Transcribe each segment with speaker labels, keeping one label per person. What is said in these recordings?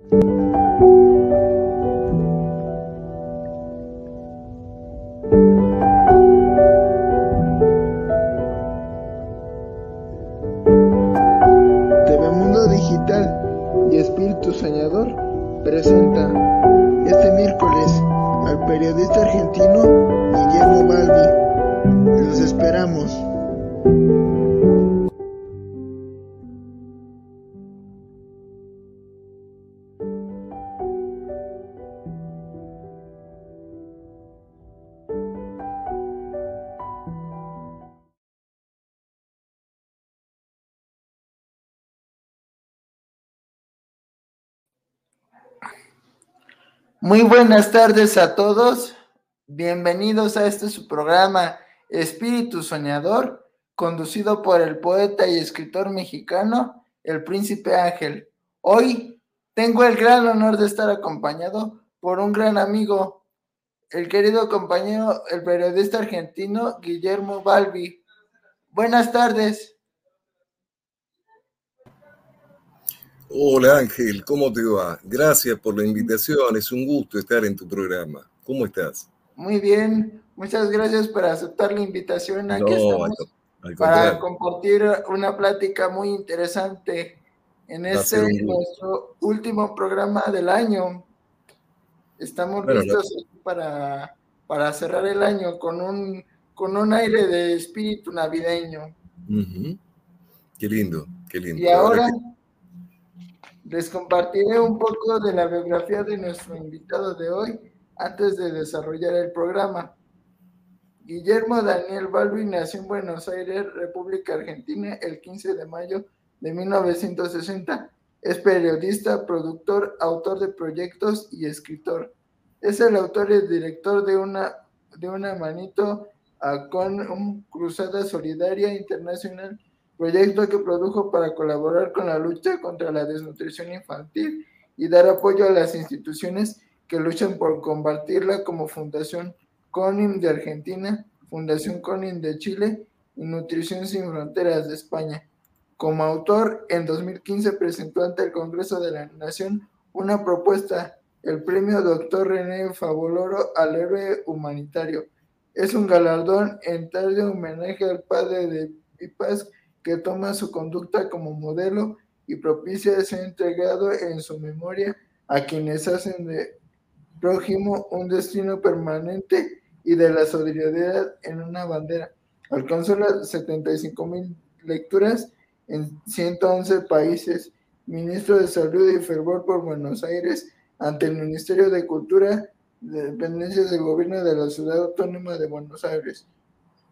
Speaker 1: Mundo Muy buenas tardes a todos. Bienvenidos a este su programa Espíritu Soñador, conducido por el poeta y escritor mexicano, el Príncipe Ángel. Hoy tengo el gran honor de estar acompañado por un gran amigo, el querido compañero, el periodista argentino Guillermo Balbi. Buenas tardes.
Speaker 2: Hola Ángel, ¿cómo te va? Gracias por la invitación, es un gusto estar en tu programa. ¿Cómo estás?
Speaker 1: Muy bien, muchas gracias por aceptar la invitación. Aquí estamos para compartir una plática muy interesante en este nuestro último programa del año. Estamos listos para, para cerrar el año con un, con un aire de espíritu navideño.
Speaker 2: Qué lindo, qué lindo.
Speaker 1: Y ahora les compartiré un poco de la biografía de nuestro invitado de hoy antes de desarrollar el programa. Guillermo Daniel Balbi nació en Buenos Aires, República Argentina, el 15 de mayo de 1960. Es periodista, productor, autor de proyectos y escritor. Es el autor y director de una, de una manito con un Cruzada Solidaria Internacional proyecto que produjo para colaborar con la lucha contra la desnutrición infantil y dar apoyo a las instituciones que luchan por combatirla como Fundación CONIM de Argentina, Fundación CONIM de Chile y Nutrición Sin Fronteras de España. Como autor, en 2015 presentó ante el Congreso de la Nación una propuesta, el premio Dr. René Favoloro al héroe humanitario. Es un galardón en tal de homenaje al padre de Pipas que toma su conducta como modelo y propicia ser entregado en su memoria a quienes hacen de prójimo un destino permanente y de la solidaridad en una bandera. Alcanzó las 75 mil lecturas en 111 países. Ministro de Salud y Fervor por Buenos Aires ante el Ministerio de Cultura de Dependencias del Gobierno de la Ciudad Autónoma de Buenos Aires.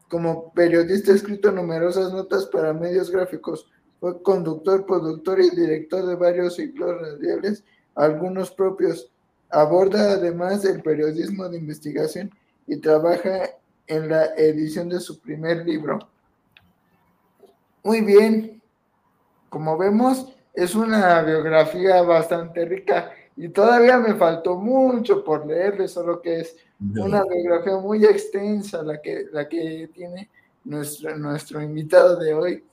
Speaker 1: Como periodista ha escrito numerosas notas para medios gráficos. Fue conductor, productor y director de varios ciclos radiales, algunos propios. Aborda además el periodismo de investigación y trabaja en la edición de su primer libro. Muy bien, como vemos, es una biografía bastante rica y todavía me faltó mucho por leerle, solo que es una biografía muy extensa la que, la que tiene nuestro, nuestro invitado de hoy.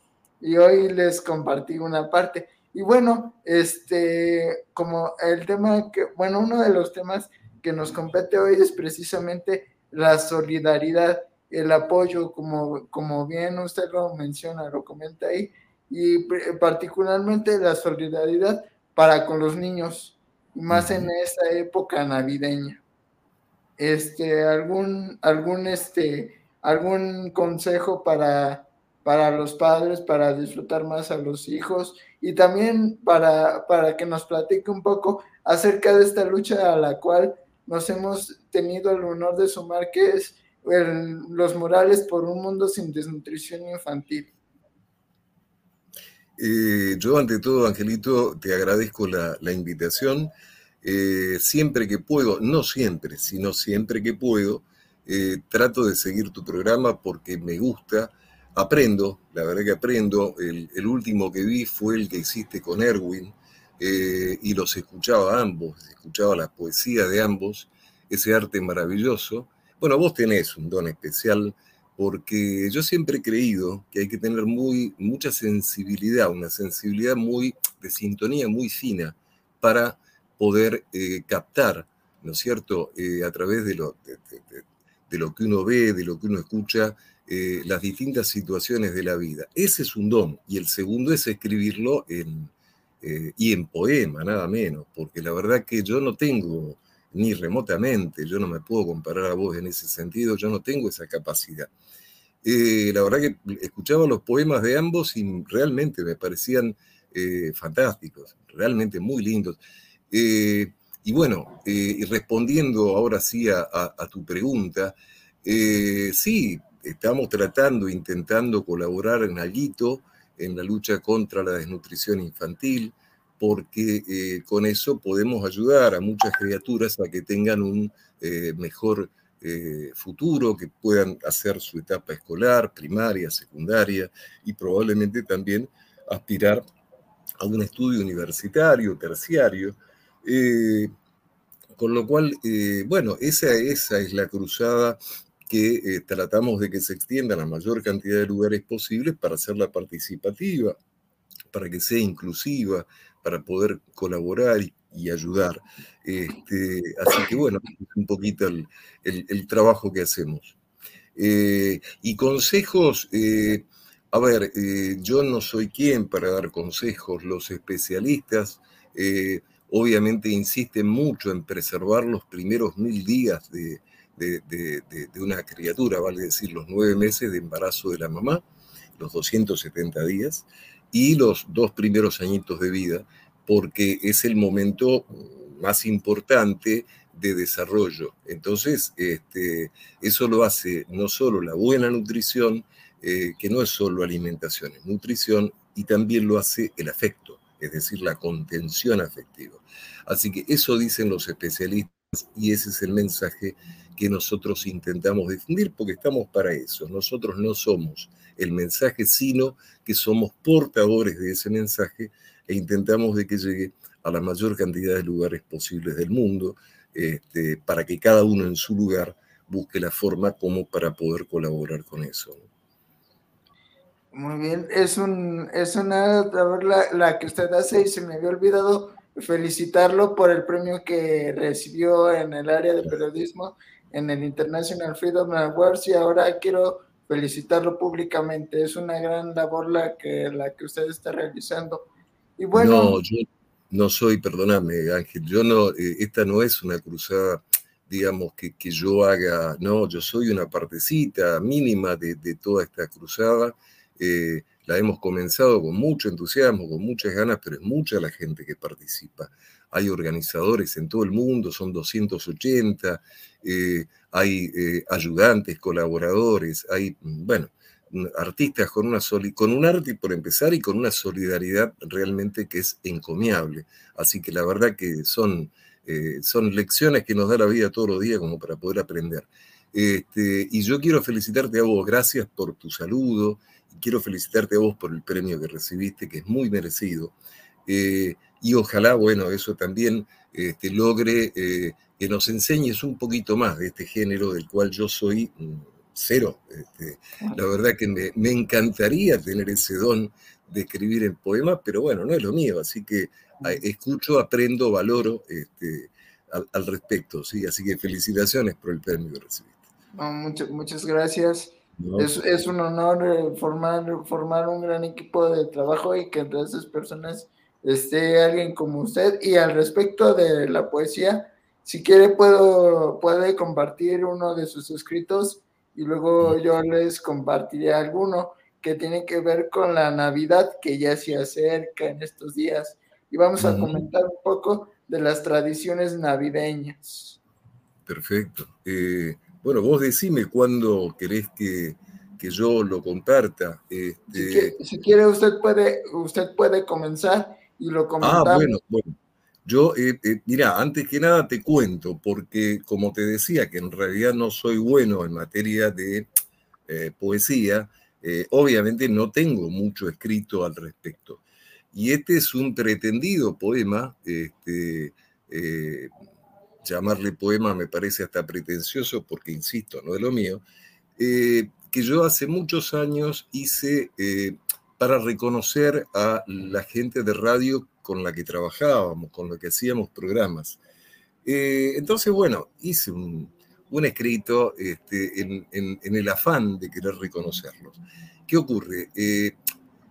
Speaker 1: Y hoy les compartí una parte. Y bueno, este, como el tema que, bueno, uno de los temas que nos compete hoy es precisamente la solidaridad, el apoyo, como, como bien usted lo menciona, lo comenta ahí, y particularmente la solidaridad para con los niños, más en esta época navideña este, algún, algún, este, algún consejo para, para los padres, para disfrutar más a los hijos y también para, para que nos platique un poco acerca de esta lucha a la cual nos hemos tenido el honor de sumar, que es los morales por un mundo sin desnutrición infantil.
Speaker 2: Eh, yo ante todo, Angelito, te agradezco la, invitación. Eh, siempre que puedo, no siempre, sino siempre que puedo, eh, trato de seguir tu programa porque me gusta, aprendo, la verdad que aprendo. El, último que vi fue el que hiciste con Erwin y los escuchaba ambos, escuchaba la poesía de ambos, ese arte maravilloso. Bueno, vos tenés un don especial porque yo siempre he creído que hay que tener mucha sensibilidad, una sensibilidad muy de sintonía muy fina para poder captar, ¿no es cierto?, a través de lo, que uno ve, de lo que uno escucha, eh, las distintas situaciones de la vida. Ese es un don. Y el segundo es escribirlo eh, y en poema, nada menos, porque la verdad que yo no tengo ni remotamente, yo no me puedo comparar a vos en ese sentido, yo no tengo esa capacidad. Eh, la verdad que escuchaba los poemas de ambos y realmente me parecían fantásticos, realmente muy lindos. y bueno, y respondiendo ahora sí a, a tu pregunta, sí, estamos tratando, intentando colaborar en algo en la lucha contra la desnutrición infantil, porque eh, con eso podemos ayudar a muchas criaturas a que tengan un eh, mejor eh, futuro, que puedan hacer su etapa escolar, primaria, secundaria y probablemente también aspirar a un estudio universitario, terciario. con lo cual, bueno, esa, esa es la cruzada que tratamos de que se extienda a la mayor cantidad de lugares posibles para hacerla participativa, para que sea inclusiva, para poder colaborar y, ayudar. Este, así que bueno, un poquito el, trabajo que hacemos. Eh, y consejos, eh, a ver, yo no soy quien para dar consejos, los especialistas obviamente insisten mucho en preservar los primeros mil días de, una criatura, vale decir, los nueve meses de embarazo de la mamá, los 270 días, y los dos primeros añitos de vida, porque es el momento más importante de desarrollo. Entonces, este, eso lo hace no solo la buena nutrición, eh, que no es solo alimentación, es nutrición, y también lo hace el afecto, es decir, la contención afectiva. Así que eso dicen los especialistas y ese es el mensaje que nosotros intentamos difundir, porque estamos para eso. Nosotros no somos el mensaje, sino que somos portadores de ese mensaje e intentamos de que llegue a la mayor cantidad de lugares posibles del mundo, este, para que cada uno en su lugar busque la forma como para poder colaborar con eso.
Speaker 1: Muy bien, es, un, es una la, la que usted hace y se me había olvidado felicitarlo por el premio que recibió en el área de periodismo en el International Freedom Awards y ahora quiero felicitarlo públicamente. Es una gran labor la que, la que usted está realizando. Y bueno,
Speaker 2: no, yo no soy, perdóname Ángel, yo no, eh, esta no es una cruzada, digamos, que, que, yo haga, no, yo soy una partecita mínima de, de toda esta cruzada. Eh, la hemos comenzado con mucho entusiasmo, con muchas ganas, pero es mucha la gente que participa hay organizadores en todo el mundo, son 280, eh, hay eh, ayudantes, colaboradores, hay, bueno, artistas con, una con un arte por empezar y con una solidaridad realmente que es encomiable. Así que la verdad que son, eh, son lecciones que nos da la vida todos los días como para poder aprender. Este, y yo quiero felicitarte a vos, gracias por tu saludo, quiero felicitarte a vos por el premio que recibiste, que es muy merecido y ojalá, bueno, eso también este, logre eh, que nos enseñes un poquito más de este género del cual yo soy mm, cero. Este, la verdad que me, encantaría tener ese don de escribir en poemas, pero bueno, no es lo mío, así que escucho, aprendo, valoro este, al, respecto, ¿sí? Así que felicitaciones por el premio que recibiste.
Speaker 1: muchas, muchas gracias. Es, es, un honor eh, formar, formar un gran equipo de trabajo y que entre esas personas esté alguien como usted. Y al respecto de la poesía, si quiere puedo, puede compartir uno de sus escritos y luego yo les compartiré alguno que tiene que ver con la Navidad que ya se acerca en estos días. Y vamos a comentar un poco de las tradiciones navideñas.
Speaker 2: Perfecto. Eh, bueno, vos decime cuándo querés que, que yo lo comparta.
Speaker 1: Este... Si, quiere, usted puede, usted puede comenzar y lo comentamos.
Speaker 2: Ah, bueno, bueno. Yo, eh, eh, mira, antes que nada te cuento, porque como te decía, que en realidad no soy bueno en materia de eh, poesía, obviamente no tengo mucho escrito al respecto. Y este es un pretendido poema, este, llamarle poema me parece hasta pretencioso porque, insisto, no es lo mío, que yo hace muchos años hice para reconocer a la gente de radio con la que trabajábamos, con la que hacíamos programas. Eh, entonces, bueno, hice un, escrito este, en, el afán de querer reconocerlos. ¿Qué ocurre? Eh,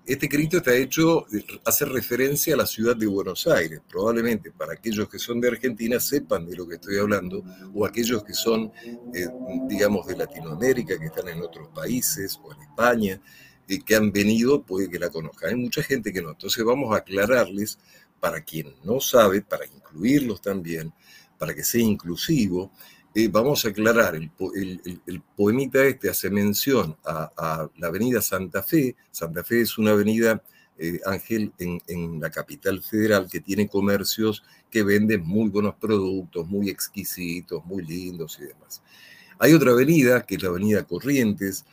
Speaker 2: este escrito está hecho, hace referencia a la ciudad de Buenos Aires. Probablemente para aquellos que son de Argentina sepan de lo que estoy hablando, o aquellos que son, eh, digamos, de Latinoamérica, que están en otros países, o en España, eh, que han venido, puede que la conozcan. Hay mucha gente que no. Entonces vamos a aclararles, para quien no sabe, para incluirlos también, para que sea inclusivo, eh, vamos a aclarar, el, poemita este hace mención a, la avenida Santa Fe. Santa Fe es una avenida, eh, Ángel, en, la capital federal que tiene comercios que venden muy buenos productos, muy exquisitos, muy lindos y demás. Hay otra avenida, que es la avenida Corrientes,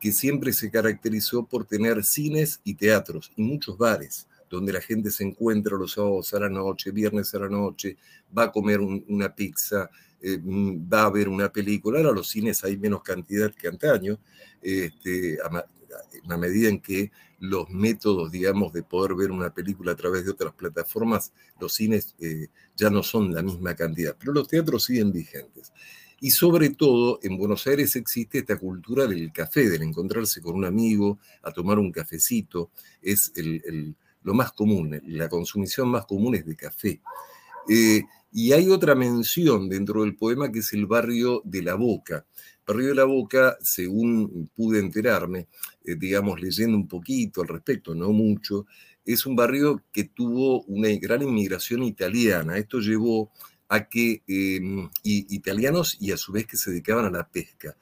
Speaker 2: que siempre se caracterizó por tener cines y teatros y muchos bares donde la gente se encuentra los sábados a la noche, viernes a la noche, va a comer una pizza, eh, mm, va a ver una película. Ahora los cines hay menos cantidad que antaño, este, a, medida en que los métodos, digamos, de poder ver una película a través de otras plataformas, los cines eh, ya no son la misma cantidad, pero los teatros siguen vigentes. Y sobre todo, en Buenos Aires existe esta cultura del café, del encontrarse con un amigo, a tomar un cafecito, es lo más común, la consumición más común es de café. Eh, y hay otra mención dentro del poema que es el barrio de la Boca. Barrio de la Boca, según pude enterarme, eh, digamos, leyendo un poquito al respecto, no mucho, es un barrio que tuvo una gran inmigración italiana. Esto llevó a que em, italianos y a su vez que se dedicaban a la pesca.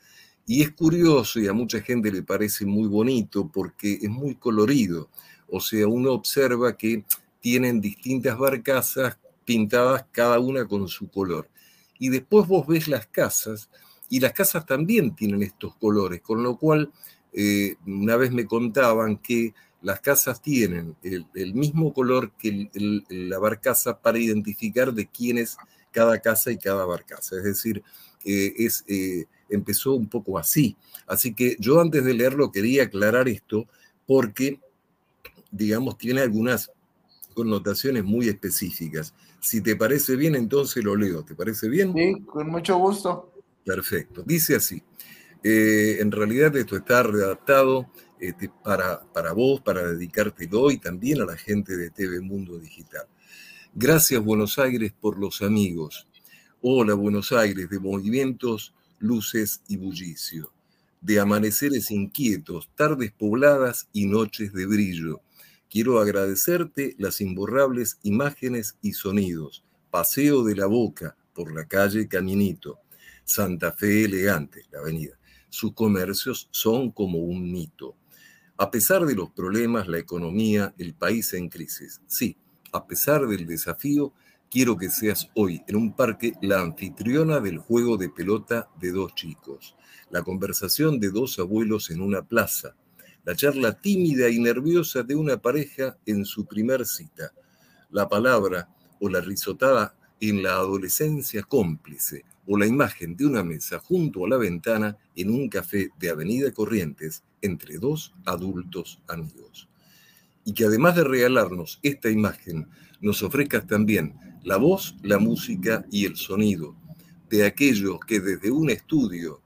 Speaker 2: Y es curioso y a mucha gente le parece muy bonito porque es muy colorido. O sea, uno observa que tienen distintas barcazas pintadas cada una con su color. Y después vos ves las casas y las casas también tienen estos colores, con lo cual eh, una vez me contaban que las casas tienen el, mismo color que la barcaza para identificar de quién es cada casa y cada barcaza. Es decir, eh, es, eh, empezó un poco así. Así que yo antes de leerlo quería aclarar esto porque, digamos, tiene algunas connotaciones muy específicas. Si te parece bien, entonces lo leo. ¿Te parece bien?
Speaker 1: Sí, con mucho gusto.
Speaker 2: Perfecto. Dice así. Eh, en realidad esto está redactado este, para, para vos, para dedicártelo y también a la gente de TV Mundo Digital. Gracias Buenos Aires por los amigos. Hola Buenos Aires de movimientos, luces y bullicio, de amaneceres inquietos, tardes pobladas y noches de brillo, Quiero agradecerte las imborrables imágenes y sonidos. Paseo de la Boca por la calle Caminito. Santa Fe Elegante, la avenida. Sus comercios son como un mito. A pesar de los problemas, la economía, el país en crisis. Sí, a pesar del desafío, quiero que seas hoy en un parque la anfitriona del juego de pelota de dos chicos, la conversación de dos abuelos en una plaza, la charla tímida y nerviosa de una pareja en su primer cita, la palabra o la risotada en la adolescencia cómplice o la imagen de una mesa junto a la ventana en un café de Avenida Corrientes entre dos adultos amigos. Y que además de regalarnos esta imagen, nos ofrezcas también la voz, la música y el sonido de aquellos que desde un estudio,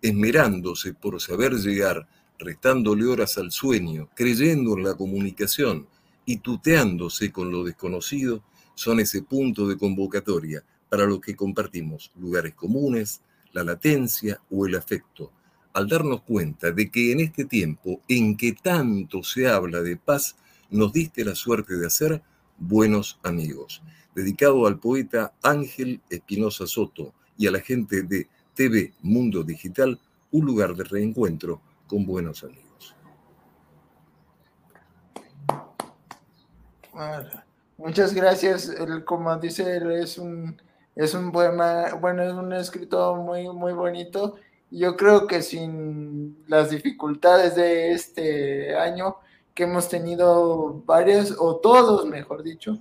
Speaker 2: esmerándose por saber llegar restándole horas al sueño, creyendo en la comunicación y tuteándose con lo desconocido, son ese punto de convocatoria para lo que compartimos lugares comunes, la latencia o el afecto, al darnos cuenta de que en este tiempo en que tanto se habla de paz, nos diste la suerte de hacer buenos amigos. Dedicado al poeta Ángel Espinosa Soto y a la gente de TV Mundo Digital, un lugar de reencuentro con buenos amigos.
Speaker 1: Muchas gracias. como dice es un, es un poema, bueno, es un escrito muy, muy bonito. Yo creo que sin las dificultades de este año, que hemos tenido varias, o todos, mejor dicho,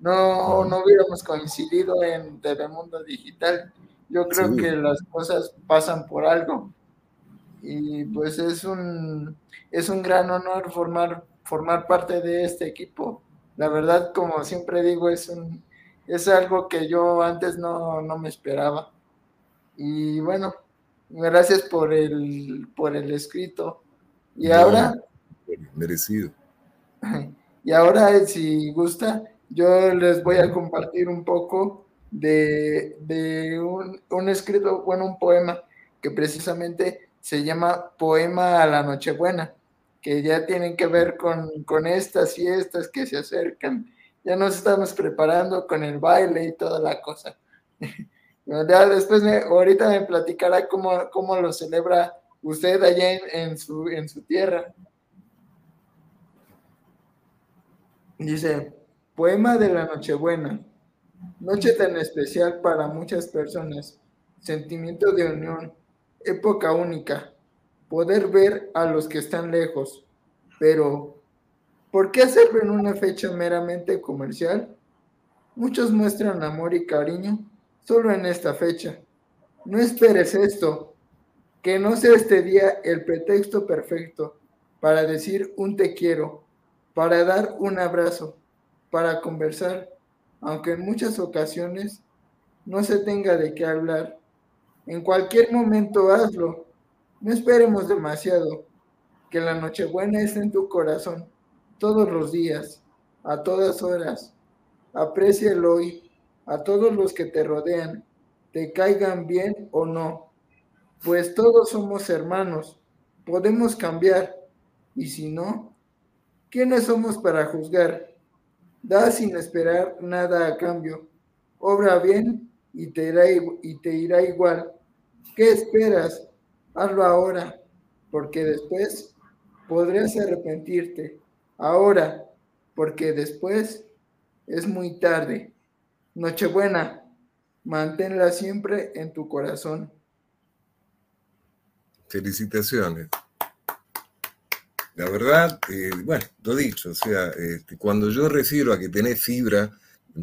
Speaker 1: no, no hubiéramos coincidido en Telemundo Digital. Yo creo que las cosas pasan por algo y pues es un, es un gran honor formar, formar parte de este equipo La verdad, como siempre digo, es, un, es algo que yo antes no, no me esperaba. Y bueno, gracias por el, por el escrito. Y ahora...
Speaker 2: Merecido.
Speaker 1: Y ahora, si gusta, yo les voy a compartir un poco de, de un, un, escrito, bueno, un poema que precisamente se llama Poema a la Nochebuena, que ya tienen que ver con, con estas fiestas que se acercan. Ya nos estamos preparando con el baile y toda la cosa. Después, ahorita me platicará cómo, cómo lo celebra usted allá en, en, su, en su tierra. Dice, poema de la Nochebuena. Noche tan especial para muchas personas. Sentimiento de unión. Época única. Poder ver a los que están lejos. Pero, ¿por qué hacerlo en una fecha meramente comercial? Muchos muestran amor y cariño solo en esta fecha. No esperes esto, que no sea este día el pretexto perfecto para decir un te quiero, para dar un abrazo, para conversar, aunque en muchas ocasiones no se tenga de qué hablar. En cualquier momento hazlo, no esperemos demasiado, que la Nochebuena esté en tu corazón todos los días, a todas horas. Aprecia el hoy a todos los que te rodean, te caigan bien o no, pues todos somos hermanos, podemos cambiar, y si no, ¿quiénes somos para juzgar? Da sin esperar nada a cambio, obra bien y te irá, y te irá igual. ¿Qué esperas? Hazlo ahora, porque después podrías arrepentirte. Ahora, porque después es muy tarde. Nochebuena, manténla siempre en tu corazón.
Speaker 2: Felicitaciones. La verdad, eh, bueno, lo dicho, o sea, este, cuando yo refiero a que tenés fibra,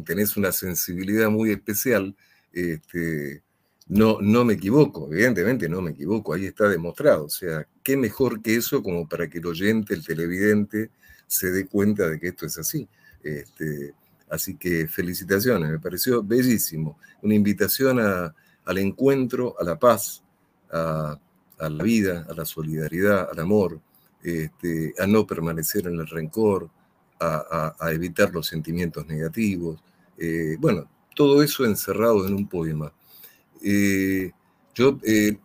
Speaker 2: tenés una sensibilidad muy especial, este, no, no me equivoco, evidentemente no me equivoco, ahí está demostrado. O sea, qué mejor que eso como para que el oyente, el televidente, se dé cuenta de que esto es así. Este, Así que felicitaciones, me pareció bellísimo. Una invitación al encuentro, a la paz, a, la vida, a la solidaridad, al amor, este, a no permanecer en el rencor, a, evitar los sentimientos negativos. Eh, bueno, todo eso encerrado en un poema. Eh, yo eh,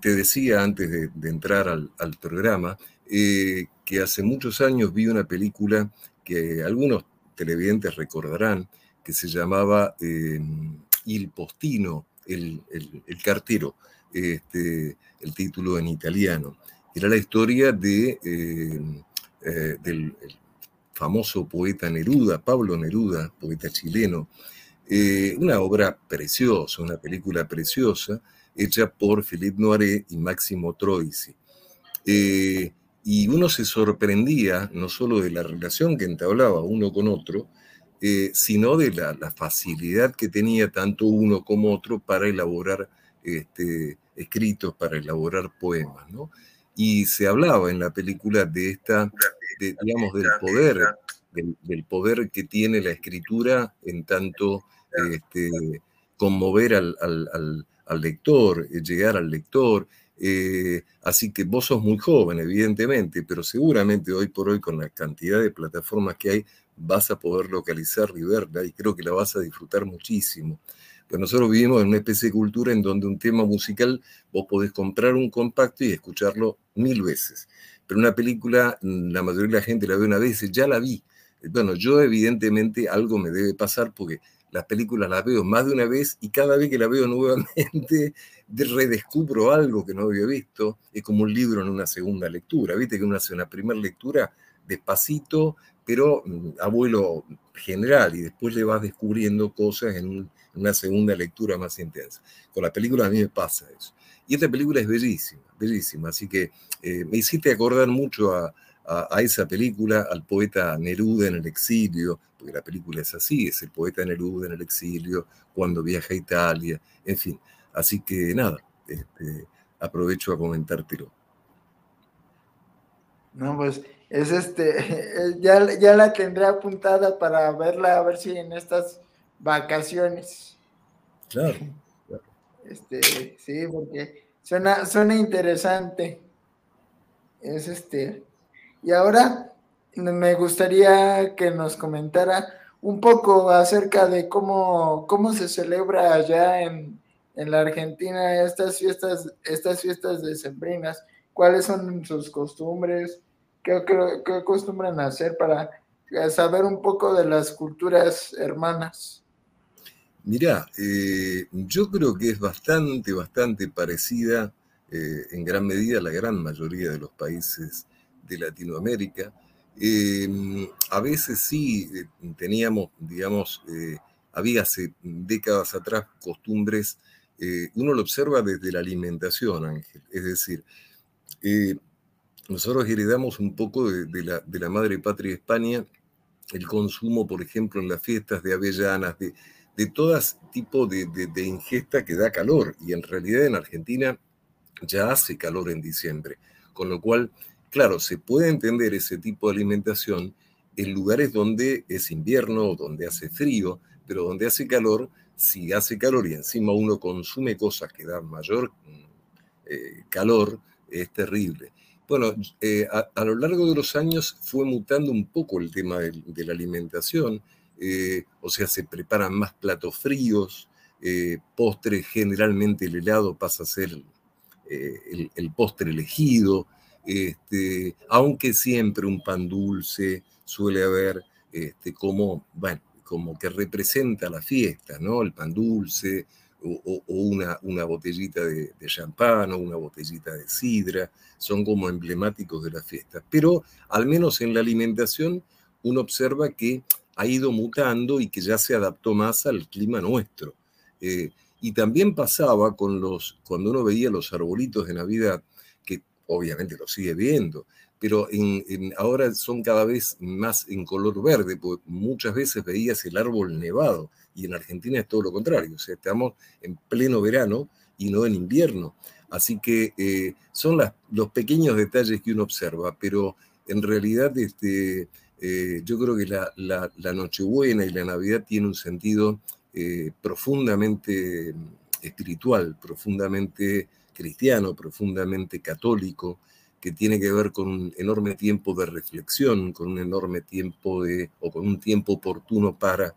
Speaker 2: te decía antes de, entrar al, al programa que hace muchos años vi una película que algunos televidentes recordarán, que se llamaba eh, Il Postino, el, cartero, este, el título en italiano. Era la historia de, eh, eh, del famoso poeta Neruda, Pablo Neruda, poeta chileno. una obra preciosa, una película preciosa, hecha por Philippe Noiret y Máximo Troisi. Y uno se sorprendía no solo de la relación que entablaba uno con otro, eh, sino de la, facilidad que tenía tanto uno como otro para elaborar este, escritos, para elaborar poemas. ¿no? Y se hablaba en la película de esta, digamos, del poder, del, poder que tiene la escritura en tanto este, conmover al, al lector, eh, llegar al lector eh, así que vos sos muy joven, evidentemente, pero seguramente hoy por hoy con la cantidad de plataformas que hay vas a poder localizar y verla y creo que la vas a disfrutar muchísimo. Pues nosotros vivimos en una especie de cultura en donde un tema musical vos podés comprar un compacto y escucharlo mil veces. Pero una película, la mayoría de la gente la ve una vez y dice, ya la vi. Bueno, yo evidentemente algo me debe pasar porque las películas las veo más de una vez y cada vez que la veo nuevamente redescubro algo que no había visto. Es como un libro en una segunda lectura. Viste que uno hace una primera lectura despacito, pero mm, abuelo general y después le vas descubriendo cosas en, una segunda lectura más intensa. Con la película a mí me pasa eso. Y esta película es bellísima, bellísima. Así que eh, me hiciste acordar mucho a, a, esa película, al poeta Neruda en el exilio, porque la película es así, es el poeta Neruda en el exilio, cuando viaja a Italia, en fin. Así que nada, este, aprovecho a comentártelo.
Speaker 1: No, pues es este, ya, ya la tendré apuntada para verla, a ver si en estas vacaciones.
Speaker 2: Claro.
Speaker 1: Este, sí, porque suena, suena interesante. Es este. Y ahora me gustaría que nos comentara un poco acerca de cómo, cómo se celebra allá en, en la Argentina estas fiestas, estas fiestas decembrinas, cuáles son sus costumbres, qué, qué, acostumbran a hacer para saber un poco de las culturas hermanas.
Speaker 2: Mirá, eh, yo creo que es bastante, bastante parecida eh, en gran medida a la gran mayoría de los países de Latinoamérica. Eh, a veces sí teníamos, digamos, había hace décadas atrás costumbres, uno lo observa desde la alimentación, Ángel, es decir, nosotros heredamos un poco de, la, de la madre patria España el consumo, por ejemplo, en las fiestas de avellanas, de, de todo tipo de, ingesta que da calor. Y en realidad en Argentina ya hace calor en diciembre. Con lo cual, claro, se puede entender ese tipo de alimentación en lugares donde es invierno, donde hace frío, pero donde hace calor, si hace calor y encima uno consume cosas que dan mayor eh, calor, es terrible. Bueno, eh, a, lo largo de los años fue mutando un poco el tema de la alimentación eh, o sea, se preparan más platos fríos, eh, postre, generalmente el helado pasa a ser el, postre elegido, este, aunque siempre un pan dulce suele haber este, como, que representa la fiesta, ¿no? El pan dulce o, una, botellita de, champán o una botellita de sidra, son como emblemáticos de la fiesta. Pero al menos en la alimentación uno observa que ha ido mutando y que ya se adaptó más al clima nuestro. Eh, y también pasaba con los, cuando uno veía los arbolitos de Navidad, obviamente lo sigue viendo, pero ahora son cada vez más en color verde, porque muchas veces veías el árbol nevado, y en Argentina es todo lo contrario, o sea, estamos en pleno verano y no en invierno. Así que eh, son los pequeños detalles que uno observa, pero en realidad este, eh, yo creo que la, Nochebuena y la Navidad tienen un sentido eh, profundamente espiritual, profundamente cristiano, profundamente católico, que tiene que ver con un enorme tiempo de reflexión, con un enorme tiempo de, o con un tiempo oportuno para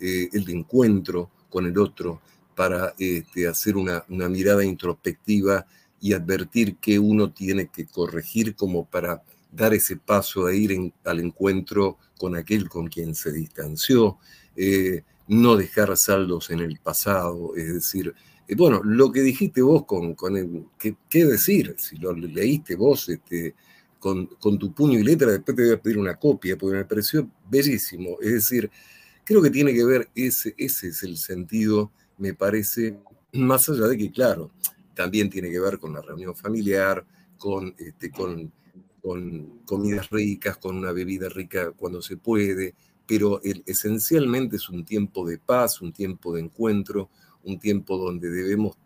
Speaker 2: eh, el encuentro con el otro, para este, hacer una, una mirada introspectiva y advertir que uno tiene que corregir como para dar ese paso de ir al encuentro con aquel con quien se distanció, eh, no dejar saldos en el pasado, es decir, bueno, lo que dijiste vos con, con el, ¿qué, decir? Si lo leíste vos este, con, con, tu puño y letra, después te voy a pedir una copia, porque me pareció bellísimo, es decir, creo que tiene que ver, ese, ese es el sentido, me parece, más allá de que, claro, también tiene que ver con la reunión familiar, con, este, con con comidas ricas, con una bebida rica cuando se puede, pero esencialmente es un tiempo de paz, un tiempo de encuentro, un tiempo donde debemos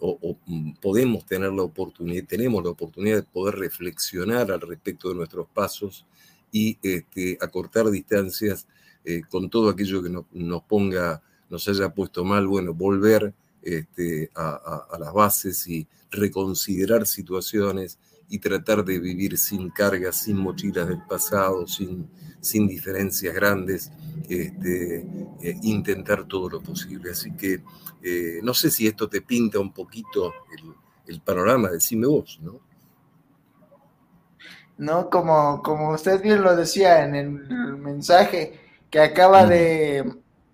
Speaker 2: o, mm, podemos tener la oportunidad, tenemos la oportunidad de poder reflexionar al respecto de nuestros pasos y este, acortar distancias eh, con todo aquello que nos ponga, nos haya puesto mal, bueno, volver este, a las bases y reconsiderar situaciones, y tratar de vivir sin cargas, sin mochilas del pasado, sin, sin diferencias grandes, este, eh, intentar todo lo posible. Así que eh, no sé si esto te pinta un poquito el, panorama, decime vos, ¿no?
Speaker 1: No, como, como usted bien lo decía en el mensaje que acaba de,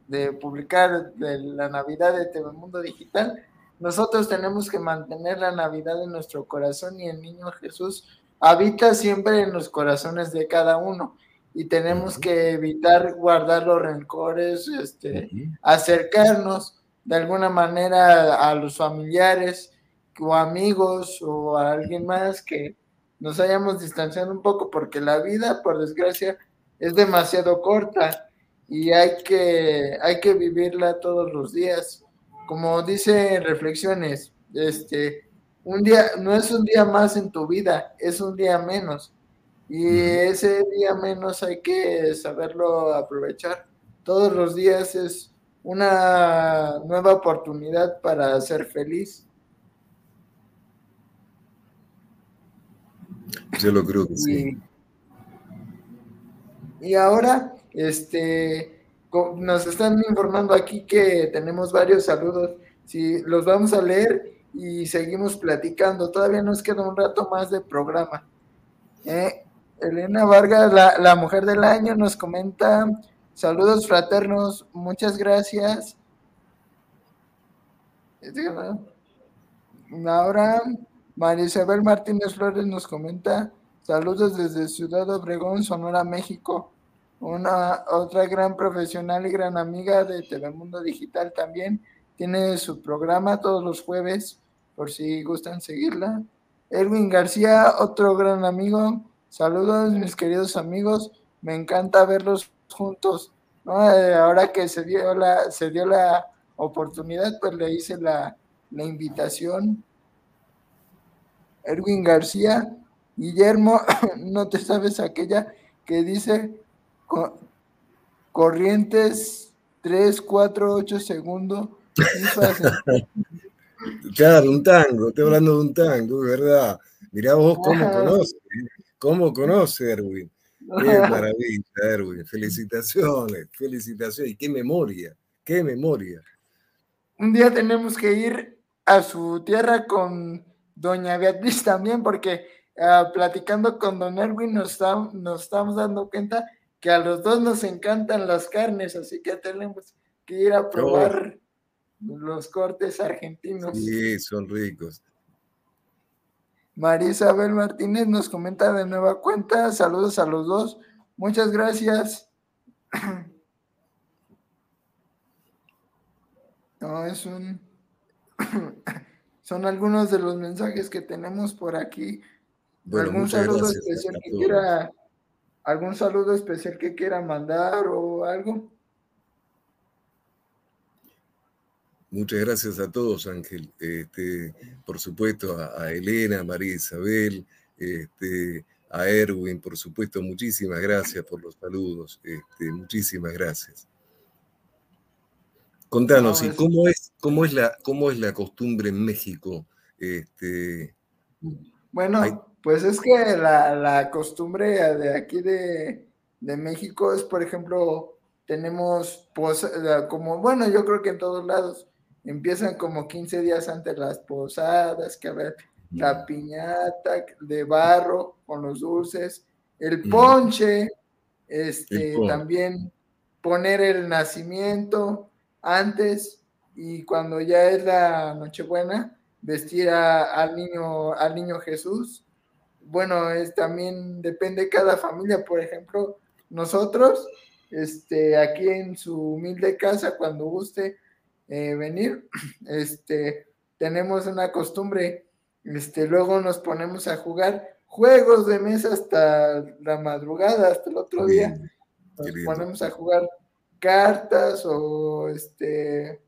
Speaker 1: de publicar de la Navidad de Telemundo Digital, nosotros tenemos que mantener la Navidad en nuestro corazón y el niño Jesús habita siempre en los corazones de cada uno. Y tenemos que evitar guardar los rencores, este, acercarnos de alguna manera a los familiares o amigos o a alguien más que nos hayamos distanciado un poco porque la vida, por desgracia, es demasiado corta y hay que, hay que vivirla todos los días como dice reflexiones, este, un día no es un día más en tu vida, es un día menos. Y ese día menos hay que saberlo aprovechar. Todos los días es una nueva oportunidad para ser feliz.
Speaker 2: Yo lo creo que sí.
Speaker 1: Y ahora, este, nos están informando aquí que tenemos varios saludos. Si los vamos a leer y seguimos platicando. Todavía nos queda un rato más de programa. Eh, Elena Vargas, la, la, mujer del año, nos comenta saludos fraternos, muchas gracias. Ahora, María Isabel Martínez Flores nos comenta saludos desde Ciudad Obregón, Sonora, México. Una otra gran profesional y gran amiga de Telemundo Digital también tiene su programa todos los jueves por si gustan seguirla. Erwin García, otro gran amigo. Saludos, mis queridos amigos. Me encanta verlos juntos. Eh, ahora que se dio la, se dio la oportunidad, pues le hice la, invitación. Erwin García, Guillermo, no te sabes aquella que dice corrientes 3, 4, 8 segundos.
Speaker 2: Claro, un tango, estoy hablando de un tango, ¿verdad? Mirá vos cómo conoces, cómo conoce Erwin. Qué maravilla, Erwin. Felicitaciones, felicitaciones. Y qué memoria, qué memoria.
Speaker 1: Un día tenemos que ir a su tierra con doña Beatriz también, porque ah, platicando con don Erwin nos, nos estamos dando cuenta que a los dos nos encantan las carnes, así que tenemos que ir a probar los cortes argentinos.
Speaker 2: Sí, son ricos.
Speaker 1: María Isabel Martínez nos comenta de nueva cuenta. Saludos a los dos. Muchas gracias. No, es un. Son algunos de los mensajes que tenemos por aquí. ¿Algún saludo especial que quiera, algún saludo especial que quiera mandar o algo?
Speaker 2: Muchas gracias a todos, Ángel. Este, por supuesto, a, Elena, a María Isabel, este, a Erwin, por supuesto, muchísimas gracias por los saludos. Este, muchísimas gracias. Contanos, ¿y cómo es, cómo es, la, cómo es la costumbre en México? Este,
Speaker 1: bueno, pues es que la, costumbre de aquí de, de, México es, por ejemplo, tenemos, pues, como, bueno, yo creo que en todos lados, empiezan como 15 días antes las posadas, que a ver, la piñata de barro con los dulces, el ponche, este, también poner el nacimiento antes y cuando ya es la Nochebuena, vestir al niño, al niño Jesús. Bueno, es también depende de cada familia, por ejemplo, nosotros, este, aquí en su humilde casa, cuando guste, eh, venir, este, tenemos una costumbre, este, luego nos ponemos a jugar juegos de mesa hasta la madrugada, hasta el otro día. Nos ponemos a jugar cartas o este,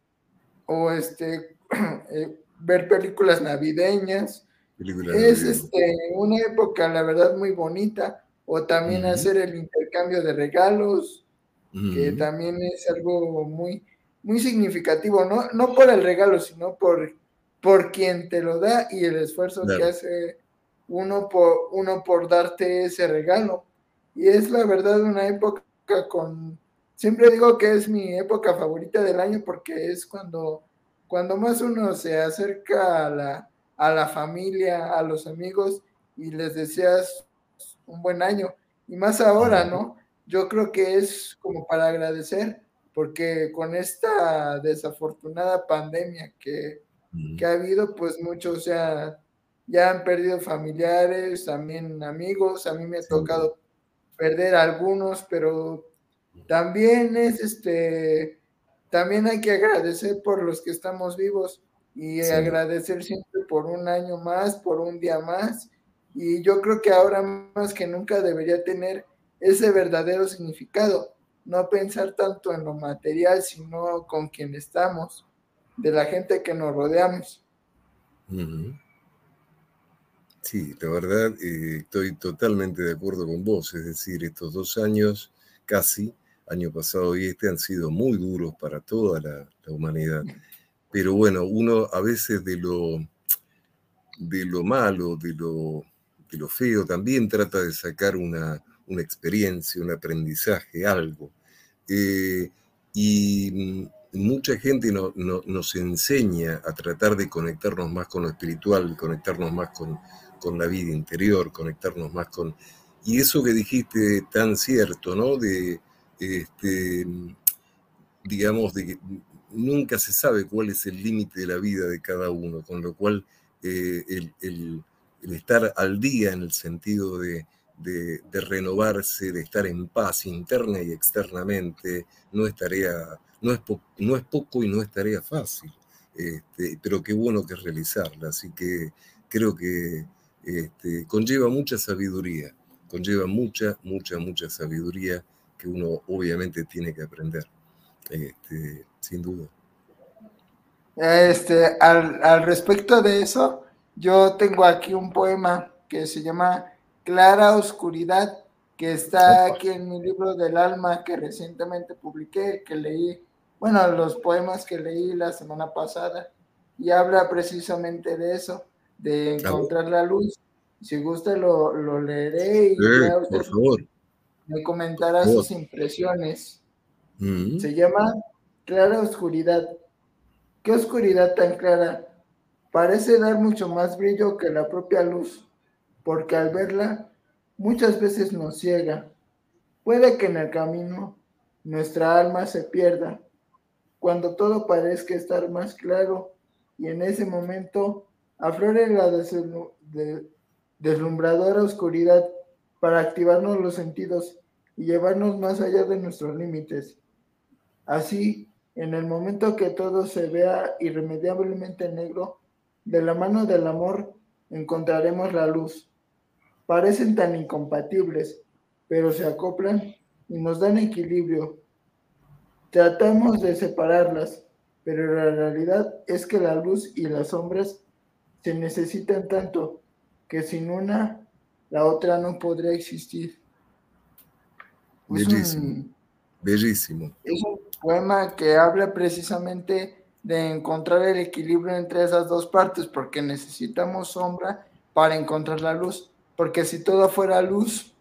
Speaker 1: o este, eh, ver películas navideñas. Es este, una época, la verdad, muy bonita. O también hacer el intercambio de regalos, que también es algo muy, muy significativo, no, no por el regalo, sino por, por quien te lo da y el esfuerzo que hace uno por, uno por darte ese regalo. Y es la verdad una época con, siempre digo que es mi época favorita del año porque es cuando, cuando más uno se acerca a la, a la familia, a los amigos y les deseas un buen año. Y más ahora, ¿no? Yo creo que es como para agradecer porque con esta desafortunada pandemia que, ha habido, pues muchos ya, ya han perdido familiares, también amigos, a mí me ha tocado perder algunos, pero también es este, también hay que agradecer por los que estamos vivos y agradecer siempre por un año más, por un día más. Y yo creo que ahora más que nunca debería tener ese verdadero significado no pensar tanto en lo material, sino con quien estamos, de la gente que nos rodeamos.
Speaker 2: Sí, la verdad, eh, estoy totalmente de acuerdo con vos. Es decir, estos dos años, casi, año pasado y este, han sido muy duros para toda la, humanidad. Pero bueno, uno a veces de lo, de lo malo, de lo, de lo feo, también trata de sacar una, una experiencia, un aprendizaje, algo. Eh, y mucha gente nos enseña a tratar de conectarnos más con lo espiritual, conectarnos más con, con la vida interior, conectarnos más con... Y eso que dijiste tan cierto, ¿no? De, este, digamos, de nunca se sabe cuál es el límite de la vida de cada uno, con lo cual eh, el, estar al día en el sentido de, renovarse, de estar en paz interna y externamente, no es tarea, no es, no es poco y no es tarea fácil, este, pero qué bueno que es realizarla, así que creo que este, conlleva mucha sabiduría, conlleva mucha, mucha, mucha sabiduría que uno obviamente tiene que aprender, este, sin duda.
Speaker 1: Este, al, al respecto de eso, yo tengo aquí un poema que se llama Clara Oscuridad, que está aquí en mi libro del alma que recientemente publiqué, que leí, bueno, los poemas que leí la semana pasada, y habla precisamente de eso de encontrar la luz. Si gusta, lo, lo leeré y
Speaker 2: por favor.
Speaker 1: me comentará sus impresiones. Mm. Se llama Clara Oscuridad. ¿Qué oscuridad tan clara? Parece dar mucho más brillo que la propia luz, porque al verla muchas veces nos ciega. Puede que en el camino nuestra alma se pierda, cuando todo parezca estar más claro y en ese momento aflore la deslumbradora oscuridad para activarnos los sentidos y llevarnos más allá de nuestros límites. Así, en el momento que todo se vea irremediablemente negro, de la mano del amor encontraremos la luz. Parecen tan incompatibles, pero se acoplan y nos dan equilibrio. Tratamos de separarlas, pero la realidad es que la luz y las sombras se necesitan tanto que sin una, la otra no podría existir.
Speaker 2: Bellísimo. Bellísimo.
Speaker 1: Es un poema que habla precisamente de encontrar el equilibrio entre esas dos partes, porque necesitamos sombra para encontrar la luz, porque si todo fuera luz,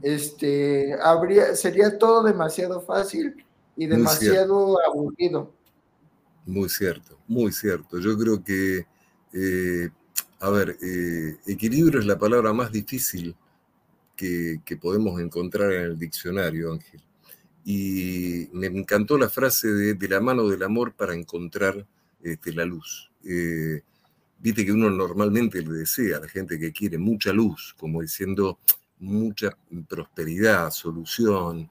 Speaker 1: este, habría, sería todo demasiado fácil y demasiado aburrido.
Speaker 2: Muy cierto, muy cierto. Yo creo que eh, a ver, eh, equilibrio es la palabra más difícil que, podemos encontrar en el diccionario, Ángel. Y me encantó la frase de, la mano del amor para encontrar este, la luz. Eh, viste que uno normalmente le desea a la gente que quiere mucha luz, como diciendo mucha prosperidad, solución,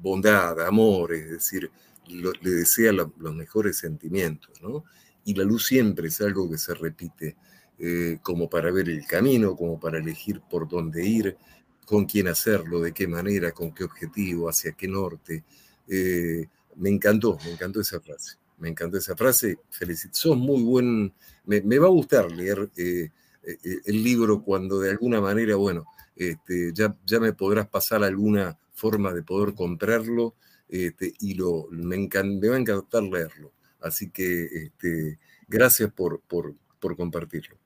Speaker 2: bondad, amor, es decir, le desea los mejores sentimientos, ¿no? y la luz siempre es algo que se repite, eh, como para ver el camino, como para elegir por dónde ir, con quién hacerlo, de qué manera, con qué objetivo, hacia qué norte. Eh, me encantó, me encantó esa frase. Me encantó esa frase. Felicito. Sos muy buen. Me, va a gustar leer eh, el libro cuando de alguna manera, bueno, este, ya, ya me podrás pasar alguna forma de poder comprarlo este, y lo, me, me va a encantar leerlo. Así que este, gracias por, por, compartirlo.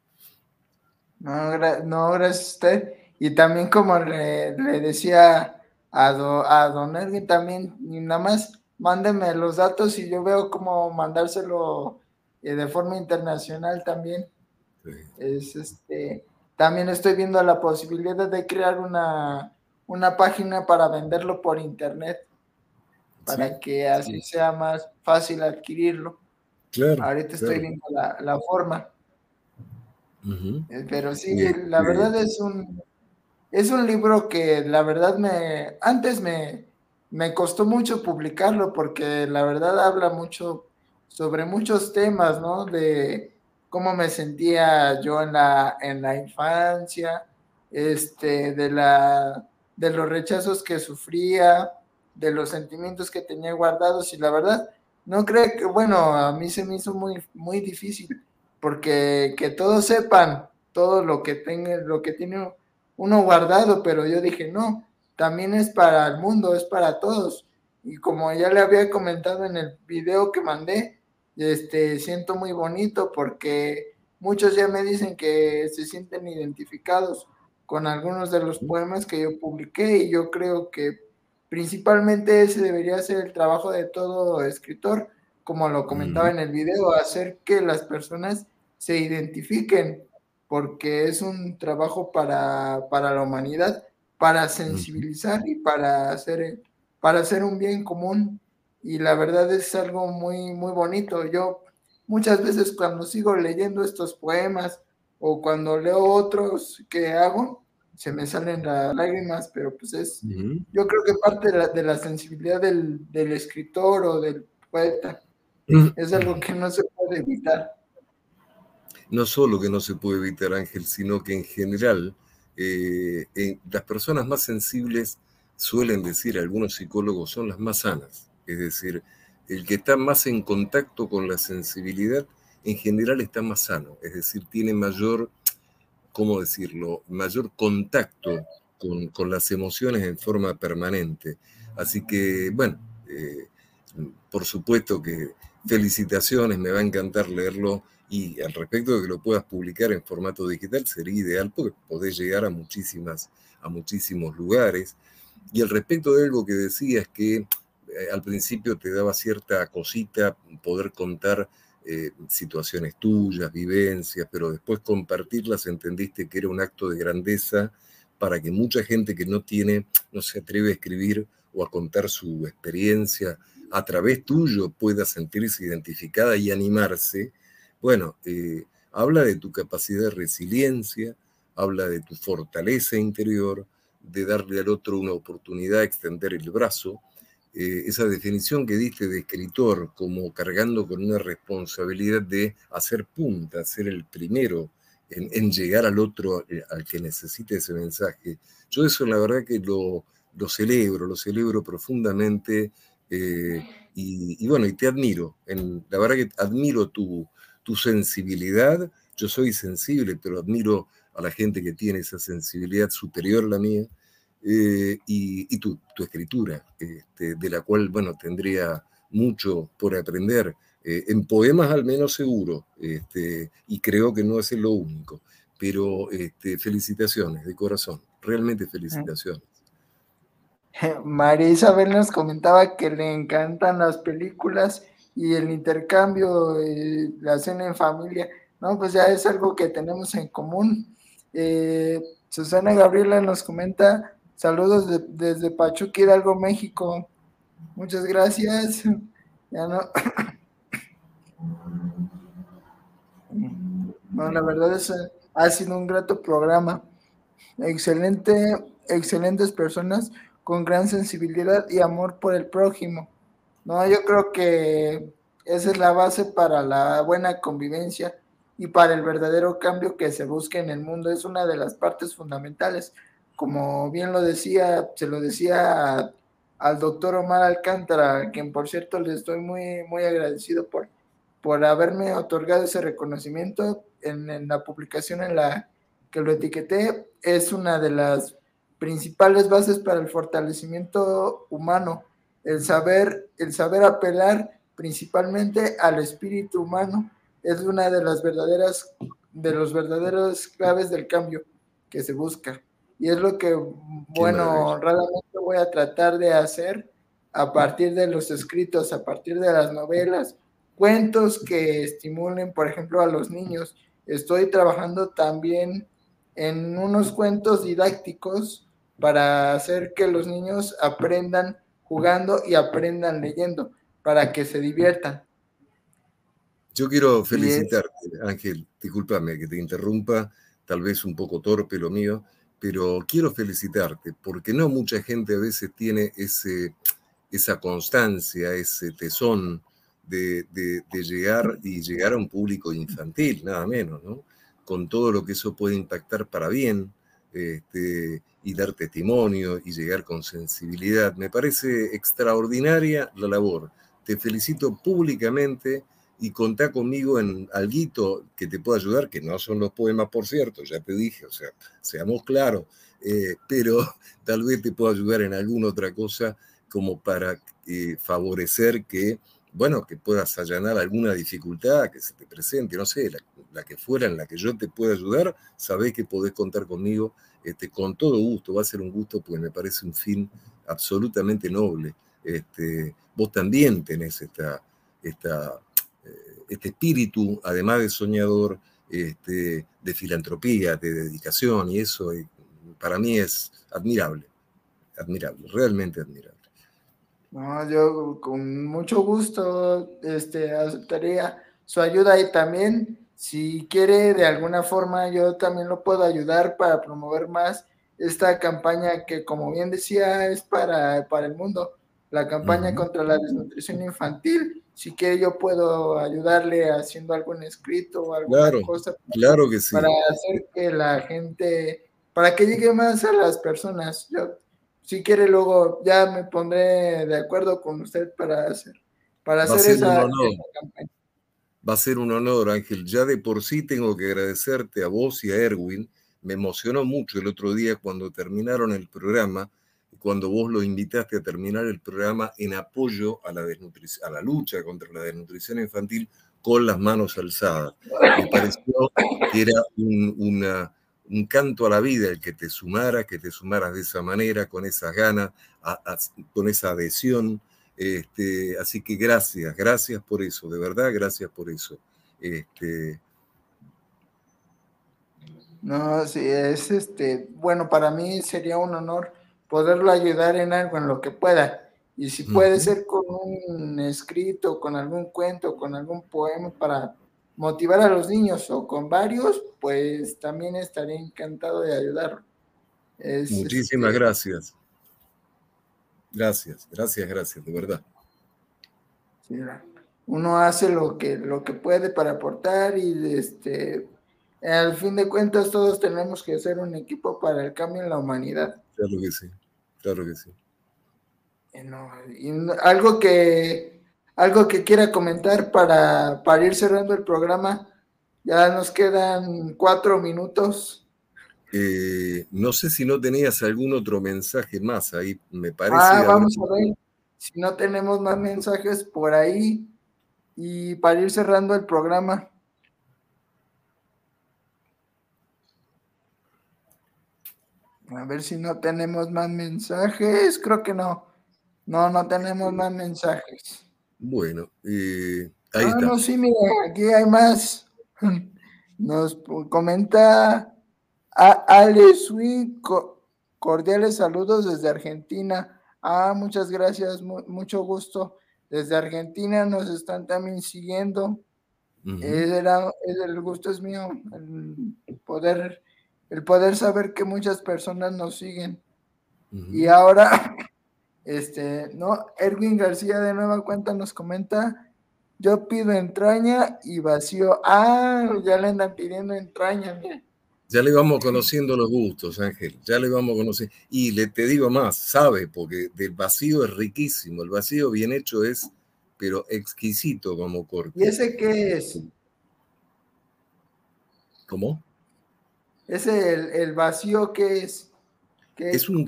Speaker 1: No, no, gracias a usted. Y también como le, decía a, a don Erwin, también nada más mándeme los datos y yo veo cómo mandárselo eh, de forma internacional también. Es este, también estoy viendo la posibilidad de crear una, una página para venderlo por internet para que así sea más fácil adquirirlo. Claro. Ahorita estoy viendo la, forma. Eh, pero sí, la verdad es un, es un libro que la verdad me, antes me, me costó mucho publicarlo porque la verdad habla mucho sobre muchos temas, ¿no? De cómo me sentía yo en la, en la infancia, este, de, la, de los rechazos que sufría, de los sentimientos que tenía guardados y la verdad, no creo que, bueno, a mí se me hizo muy, muy difícil porque que todos sepan todo lo que tenga, lo que tiene uno guardado, pero yo dije, no, también es para el mundo, es para todos. Y como ya le había comentado en el video que mandé, este, siento muy bonito porque muchos ya me dicen que se sienten identificados con algunos de los poemas que yo publiqué y yo creo que principalmente ese debería ser el trabajo de todo escritor, como lo comentaba en el video, hacer que las personas se identifiquen, porque es un trabajo para, para la humanidad, para sensibilizar y para hacer, para hacer un bien común. Y la verdad es algo muy, muy bonito. Yo muchas veces cuando sigo leyendo estos poemas o cuando leo otros que hago, se me salen las lágrimas, pero pues es, yo creo que parte de la, de la sensibilidad del, del, escritor o del poeta es algo que no se puede evitar.
Speaker 2: No solo que no se puede evitar, Ángel, sino que en general eh, las personas más sensibles suelen decir, algunos psicólogos, son las más sanas. Es decir, el que está más en contacto con la sensibilidad, en general está más sano, es decir, tiene mayor, ¿cómo decirlo?, mayor contacto con, con las emociones en forma permanente. Así que, bueno, eh, por supuesto que felicitaciones, me va a encantar leerlo y al respecto de que lo puedas publicar en formato digital sería ideal porque podés llegar a muchísimas, a muchísimos lugares. Y al respecto de algo que decías que eh, al principio te daba cierta cosita poder contar eh, situaciones tuyas, vivencias, pero después compartirlas entendiste que era un acto de grandeza para que mucha gente que no tiene, no se atreve a escribir o a contar su experiencia a través tuyo pueda sentirse identificada y animarse, bueno, eh, habla de tu capacidad de resiliencia, habla de tu fortaleza interior, de darle al otro una oportunidad de extender el brazo. Eh, esa definición que diste de escritor como cargando con una responsabilidad de hacer punta, ser el primero en, llegar al otro, eh, al que necesite ese mensaje. Yo eso la verdad que lo, celebro, lo celebro profundamente y, bueno, y te admiro. La verdad que admiro tu, tu sensibilidad. Yo soy sensible, pero admiro a la gente que tiene esa sensibilidad superior a la mía. Eh, y, tu, tu, escritura, este, de la cual, bueno, tendría mucho por aprender. Eh, en poemas al menos seguro, este, y creo que no es lo único. Pero este, felicitaciones de corazón, realmente felicitaciones.
Speaker 1: María Isabel nos comentaba que le encantan las películas y el intercambio, eh, la cena en familia, ¿no? Pues ya es algo que tenemos en común. Eh, Susana Gabriela nos comenta, saludos desde Pachuca Hidalgo, México. Muchas gracias. Ya no. Bueno, la verdad es ha sido un grato programa. Excelente, excelentes personas con gran sensibilidad y amor por el prójimo. No, yo creo que esa es la base para la buena convivencia y para el verdadero cambio que se busca en el mundo. Es una de las partes fundamentales. Como bien lo decía, se lo decía al doctor Omar Alcántara, quien por cierto le estoy muy, muy agradecido por, por haberme otorgado ese reconocimiento en, en la publicación en la que lo etiqueté. Es una de las principales bases para el fortalecimiento humano, el saber, el saber apelar principalmente al espíritu humano es una de las verdaderas de los verdaderos claves del cambio que se busca. Y es lo que, bueno, realmente voy a tratar de hacer a partir de los escritos, a partir de las novelas, cuentos que estimulen, por ejemplo, a los niños. Estoy trabajando también en unos cuentos didácticos para hacer que los niños aprendan jugando y aprendan leyendo, para que se diviertan.
Speaker 2: Yo quiero felicitarte, Ángel, discúlpame que te interrumpa, tal vez un poco torpe lo mío, pero quiero felicitarte, porque no mucha gente a veces tiene ese, esa constancia, ese tesón de, de, llegar y llegar a un público infantil, nada menos, ¿no? Con todo lo que eso puede impactar para bien, este, y dar testimonio y llegar con sensibilidad. Me parece extraordinaria la labor. Te felicito públicamente y contá conmigo en algo que te pueda ayudar, que no son los poemas, por cierto, ya te dije, o sea, seamos claros, eh, pero tal vez te pueda ayudar en alguna otra cosa como para eh, favorecer que, bueno, que puedas allanar alguna dificultad que se te presente, no sé, la, que fuera en la que yo te pueda ayudar, sabés que podés contar conmigo este, con todo gusto, va a ser un gusto porque me parece un fin absolutamente noble. Este, vos también tenés esta, esta este espíritu, además de soñador, este, de filantropía, de dedicación, y eso eh, para mí es admirable, admirable, realmente admirable.
Speaker 1: No, yo con mucho gusto este, aceptaría su ayuda y también si quiere de alguna forma yo también lo puedo ayudar para promover más esta campaña que como bien decía es para, para el mundo, la campaña contra la desnutrición infantil si quiere yo puedo ayudarle haciendo algún escrito o alguna cosa
Speaker 2: claro que sí.
Speaker 1: para hacer que la gente, para que llegue más a las personas. Yo, si quiere luego ya me pondré de acuerdo con usted para hacer, para hacer esa, campaña.
Speaker 2: Va a ser un honor, Ángel. Ya de por sí tengo que agradecerte a vos y a Erwin. Me emocionó mucho el otro día cuando terminaron el programa cuando vos lo invitaste a terminar el programa en apoyo a la, lucha contra la desnutrición infantil con las manos alzadas. Me pareció que era un, un canto a la vida el que te sumara, que te sumaras de esa manera, con esas ganas, con esa adhesión. Este, así que gracias, gracias por eso, de verdad, gracias por eso. Este,
Speaker 1: no, sí, es este, bueno, para mí sería un honor poderlo ayudar en algo, en lo que pueda. Y si puede ser con un escrito, con algún cuento, con algún poema para motivar a los niños o con varios, pues también estaré encantado de ayudarlo.
Speaker 2: Muchísimas este, gracias. Gracias, gracias, gracias, de verdad.
Speaker 1: uno hace lo que, lo que puede para aportar y este, al fin de cuentas todos tenemos que ser un equipo para el cambio en la humanidad.
Speaker 2: Claro que sí. Claro que sí.
Speaker 1: algo que algo que quiera comentar para, para ir cerrando el programa. Ya nos quedan cuatro minutos.
Speaker 2: Eh, no sé si no tenías algún otro mensaje más ahí, me parece.
Speaker 1: Ah, vamos a ver si no tenemos más mensajes por ahí y para ir cerrando el programa. A ver si no tenemos más mensajes. Creo que no. No, no tenemos más mensajes.
Speaker 2: Bueno, eh, ahí ah,
Speaker 1: No, sí, mira, aquí hay más. Nos comenta a Ale Sui, cordiales saludos desde Argentina. Ah, muchas gracias, mucho gusto. Desde Argentina nos están también siguiendo. el gusto es mío, el poder el poder saber que muchas personas nos siguen. Y ahora, este, no, Erwin García de nueva cuenta nos comenta, yo pido entraña y vacío. Ah, ya le andan pidiendo entraña,
Speaker 2: Ya le vamos conociendo los gustos, Ángel, ya le vamos conociendo. Y le te digo más, sabe, porque del vacío es riquísimo, el vacío bien hecho es, pero exquisito como corte.
Speaker 1: ¿Y ese qué es?
Speaker 2: ¿Cómo?
Speaker 1: Ese el, el vacío que es.
Speaker 2: es, un,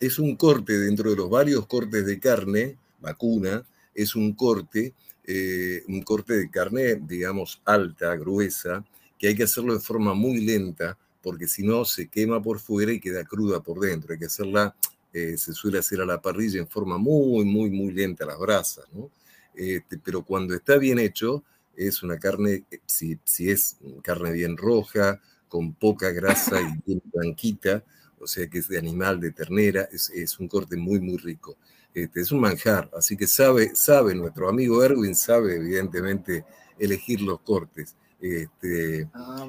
Speaker 2: es? un corte dentro de los varios cortes de carne, vacuna, es un corte, eh, un corte de carne, digamos, alta, gruesa, que hay que hacerlo de forma muy lenta, porque si no se quema por fuera y queda cruda por dentro. Hay que hacerla, eh, se suele hacer a la parrilla en forma muy, muy, muy lenta, a las brasas, ¿no? Este, pero cuando está bien hecho, es una carne, eh, si, si es carne bien roja, con poca grasa y bien blanquita, o sea que es de animal, de ternera, es, es un corte muy, muy rico. Este, es un manjar, así que sabe, sabe, nuestro amigo Erwin sabe evidentemente elegir los cortes. Este, ah,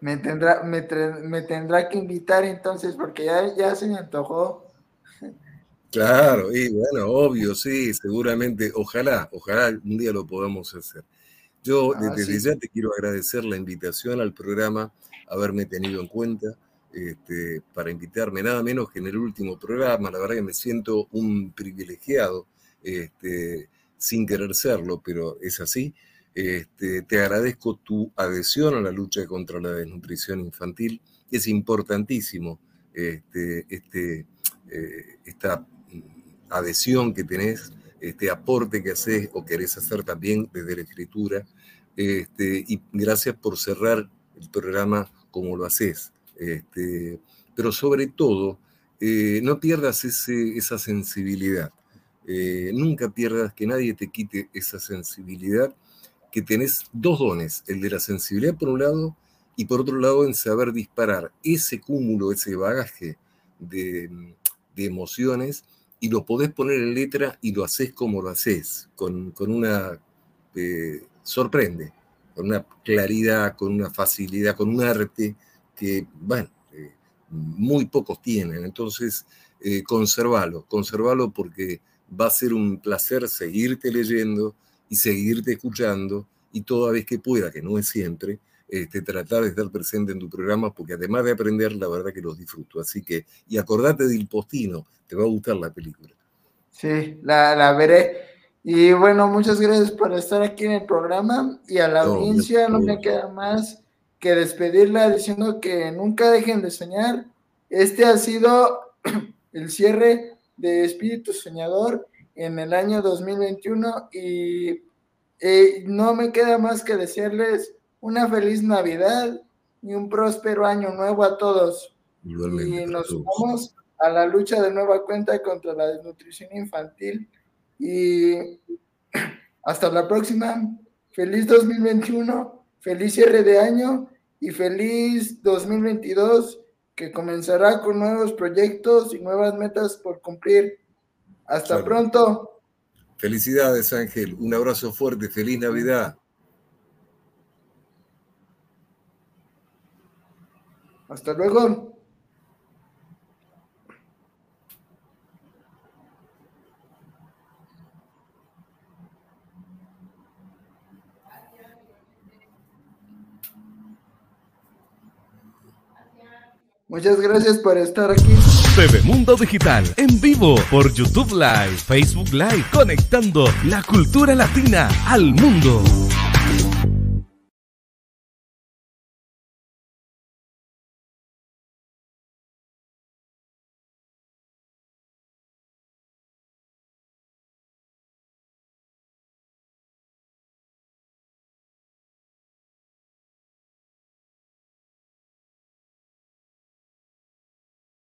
Speaker 1: me, tendrá, me, me, tendrá que invitar entonces, porque ya, ya se me antojó.
Speaker 2: Claro, y bueno, obvio, sí, seguramente, ojalá, ojalá un día lo podamos hacer. Yo ah, desde ya te quiero agradecer la invitación al programa, haberme tenido en cuenta este, para invitarme, nada menos que en el último programa. La verdad que me siento un privilegiado este, sin querer serlo, pero es así. Este, te agradezco tu adhesión a la lucha contra la desnutrición infantil. Es importantísimo este, este, eh, esta adhesión que tenés, este aporte que haces o querés hacer también desde la escritura. Y gracias por cerrar el programa como lo haces. Pero sobre todo, eh, no pierdas esa sensibilidad. Eh, nunca pierdas que nadie te quite esa sensibilidad, que tenés dos dones, el de la sensibilidad por un lado y por otro lado en saber disparar ese cúmulo, ese bagaje de, emociones y lo podés poner en letra y lo haces como lo haces, con, una... Eh, sorprende, con una claridad, con una facilidad, con un arte que, bueno, eh, muy pocos tienen. Entonces, eh, conservalo, conservalo porque va a ser un placer seguirte leyendo y seguirte escuchando y toda vez que pueda, que no es siempre, este, tratar de estar presente en tu programa porque además de aprender, la verdad que los disfruto. Así que, y acordate del postino, te va a gustar la película.
Speaker 1: Sí, la, la veré. Y bueno, muchas gracias por estar aquí en el programa y a la audiencia no me queda más que despedirla diciendo que nunca dejen de soñar. Este ha sido el cierre de Espíritu Soñador en el año 2021 y eh, no me queda más que desearles una feliz Navidad y un próspero año nuevo a todos. y nos vamos a la lucha de nueva cuenta contra la desnutrición infantil y hasta la próxima. Feliz 2021, feliz cierre de año y feliz 2022 que comenzará con nuevos proyectos y nuevas metas por cumplir. Hasta pronto.
Speaker 2: Felicidades Ángel, un abrazo fuerte, feliz Navidad.
Speaker 1: Hasta luego. Muchas gracias por estar aquí.
Speaker 3: TV Mundo Digital en vivo por YouTube Live, Facebook Live, conectando la cultura latina al mundo.